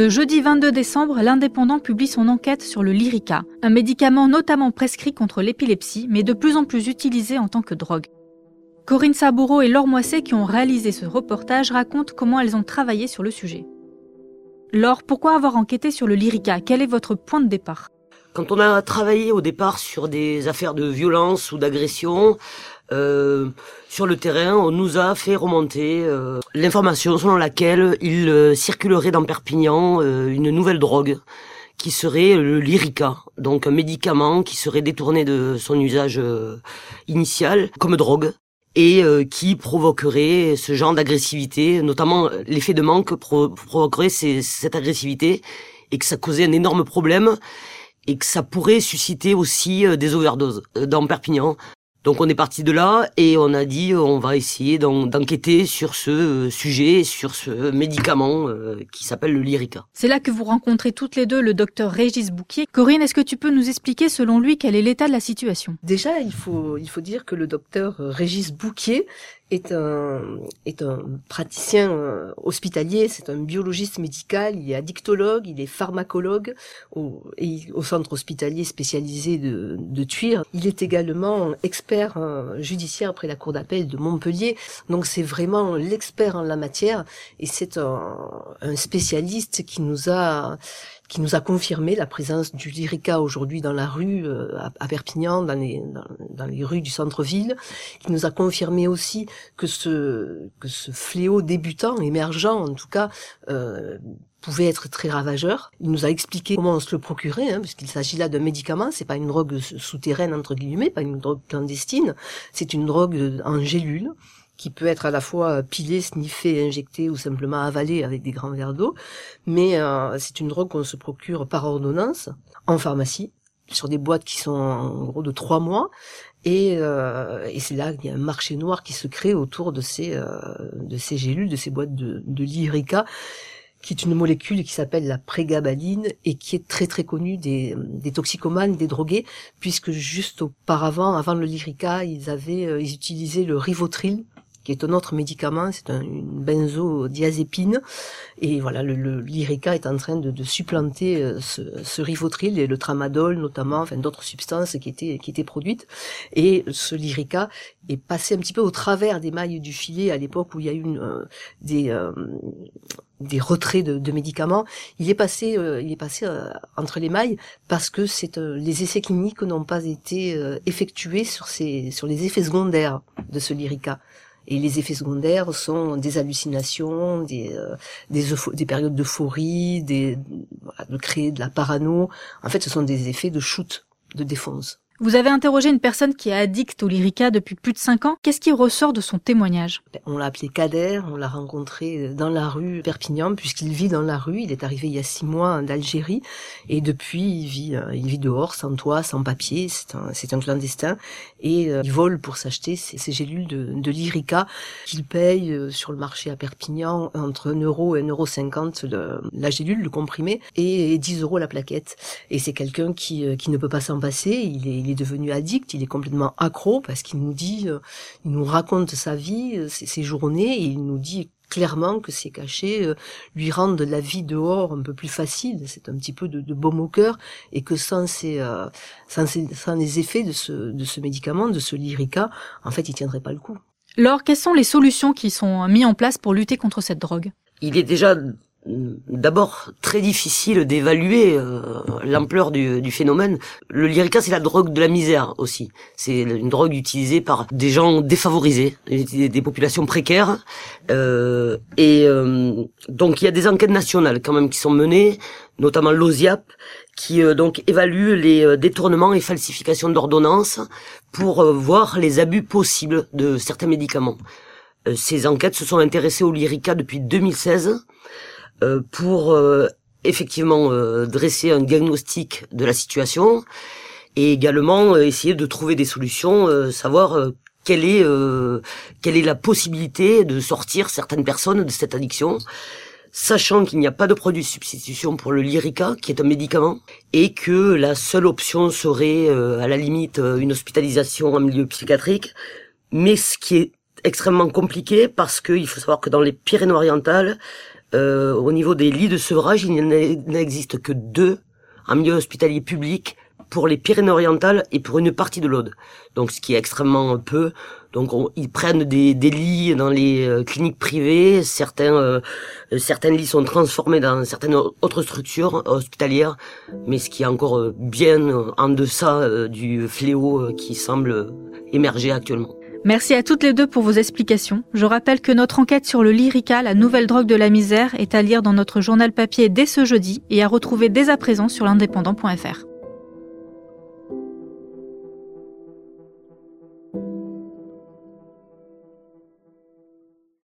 Ce jeudi 22 décembre, l'Indépendant publie son enquête sur le Lyrica, un médicament notamment prescrit contre l'épilepsie, mais de plus en plus utilisé en tant que drogue. Corinne Saboureau et Laure Moisset, qui ont réalisé ce reportage, racontent comment elles ont travaillé sur le sujet. Laure, pourquoi avoir enquêté sur le Lyrica? Quel est votre point de départ? Quand on a travaillé au départ sur des affaires de violence ou d'agression, euh, sur le terrain, on nous a fait remonter euh, l'information selon laquelle il euh, circulerait dans Perpignan une nouvelle drogue qui serait le Lyrica, donc un médicament qui serait détourné de son usage initial comme drogue et qui provoquerait ce genre d'agressivité, notamment l'effet de manque provoquerait cette agressivité et que ça causait un énorme problème et que ça pourrait susciter aussi des overdoses dans Perpignan. Donc on est parti de là et on a dit on va essayer d'enquêter sur ce euh, sujet, sur ce médicament euh, qui s'appelle le Lyrica. C'est là que vous rencontrez toutes les deux le docteur Régis Bouquier. Corinne, est-ce que tu peux nous expliquer selon lui quel est l'état de la situation? Déjà, il faut, il faut dire que le docteur Régis Bouquier est un, est un praticien euh, hospitalier, c'est un biologiste médical, il est addictologue, il est pharmacologue au, au centre hospitalier spécialisé de, de Tuire. Il est également expert euh, judiciaire après la cour d'appel de Montpellier, donc c'est vraiment l'expert en la matière et c'est un, un spécialiste qui nous a qui nous a confirmé la présence du lyrica aujourd'hui dans la rue euh, à, Perpignan, dans les, dans, les rues du centre-ville, qui nous a confirmé aussi que ce, que ce fléau débutant, émergent en tout cas, euh, pouvait être très ravageur. Il nous a expliqué comment on se le procurait, hein, puisqu'il s'agit là d'un médicament, c'est pas une drogue souterraine entre guillemets, pas une drogue clandestine, c'est une drogue en gélule qui peut être à la fois pilé, sniffé, injecté ou simplement avalé avec des grands verres d'eau. Mais euh, c'est une drogue qu'on se procure par ordonnance en pharmacie sur des boîtes qui sont en gros de trois mois. Et, euh, et c'est là qu'il y a un marché noir qui se crée autour de ces euh, de ces gélules, de ces boîtes de, de lyrica qui est une molécule qui s'appelle la prégabaline et qui est très très connue des, des toxicomanes, des drogués, puisque juste auparavant, avant le lyrica, ils avaient ils utilisaient le rivotril qui est un autre médicament, c'est un, une benzodiazépine. Et voilà, le, Lyrica est en train de, de supplanter euh, ce, ce, rivotril et le tramadol notamment, enfin d'autres substances qui étaient qui étaient produites. Et ce Lyrica est passé un petit peu au travers des mailles du filet à l'époque où il y a eu une, euh, des euh, des retraits de, de, médicaments. Il est passé, il est passé entre les mailles parce que c'est les essais cliniques n'ont pas été effectués sur ces sur les effets secondaires de ce Lyrica. Et les effets secondaires sont des hallucinations, des, euh, des, des, périodes d'euphorie, des, de créer de la parano. En fait, ce sont des effets de shoot, de défense. Vous avez interrogé une personne qui est addicte au lyrica depuis plus de 5 ans. Qu'est-ce qui ressort de son témoignage? Ben, On l'a appelé Kader, on l'a rencontré dans la rue Perpignan, puisqu'il vit dans la rue. Il est arrivé il y a 6 mois d'Algérie, et depuis il vit, euh, il vit dehors, sans toit, sans papier. C'est un, un clandestin, et euh, il vole pour s'acheter ces, ces, gélules de, de lyrica qu'il paye euh, sur le marché à Perpignan entre 1 euro et 1 euro 50 la gélule, le comprimé, et, 10 euros la plaquette. Et c'est quelqu'un qui, qui ne peut pas s'en passer. Est devenu addict, il est complètement accro parce qu'il nous dit, euh, il nous raconte sa vie, euh, ses, journées, et il nous dit clairement que ces cachets euh, lui rendent la vie dehors un peu plus facile. C'est un petit peu de, de baume au cœur et que sans ces, sans, sans les effets de ce, de ce médicament, de ce lyrica, en fait, il tiendrait pas le coup. Alors, quelles sont les solutions qui sont mises en place pour lutter contre cette drogue? Il est déjà d'abord très difficile d'évaluer euh, l'ampleur du, phénomène. Le lyrica, c'est la drogue de la misère aussi. C'est une drogue utilisée par des gens défavorisés, des, populations précaires. Euh, et euh, donc il y a des enquêtes nationales quand même qui sont menées, notamment l'OSIAP, qui donc évalue les détournements et falsifications d'ordonnances pour voir les abus possibles de certains médicaments. ces enquêtes se sont intéressées au lyrica depuis 2016 euh, pour euh, effectivement euh, dresser un diagnostic de la situation et également essayer de trouver des solutions, savoir quelle est quelle est la possibilité de sortir certaines personnes de cette addiction sachant qu'il n'y a pas de produit de substitution pour le Lyrica, qui est un médicament, et que la seule option serait, à la limite, une hospitalisation en milieu psychiatrique, mais ce qui est extrêmement compliqué parce qu'il faut savoir que dans les Pyrénées-Orientales, Euh, au niveau des lits de sevrage, il n'existe que deux en milieu hospitalier public pour les Pyrénées-Orientales et pour une partie de l'Aude. Donc ce qui est extrêmement peu. Donc ils prennent des, lits dans les euh, cliniques privées. Certains euh, certains lits sont transformés dans certaines autres structures hospitalières, mais ce qui est encore bien en deçà du fléau qui semble émerger actuellement. Merci à toutes les deux pour vos explications. Je rappelle que notre enquête sur le Lyrica, la nouvelle drogue de la misère, est à lire dans notre journal papier dès ce jeudi et à retrouver dès à présent sur l'indépendant.fr.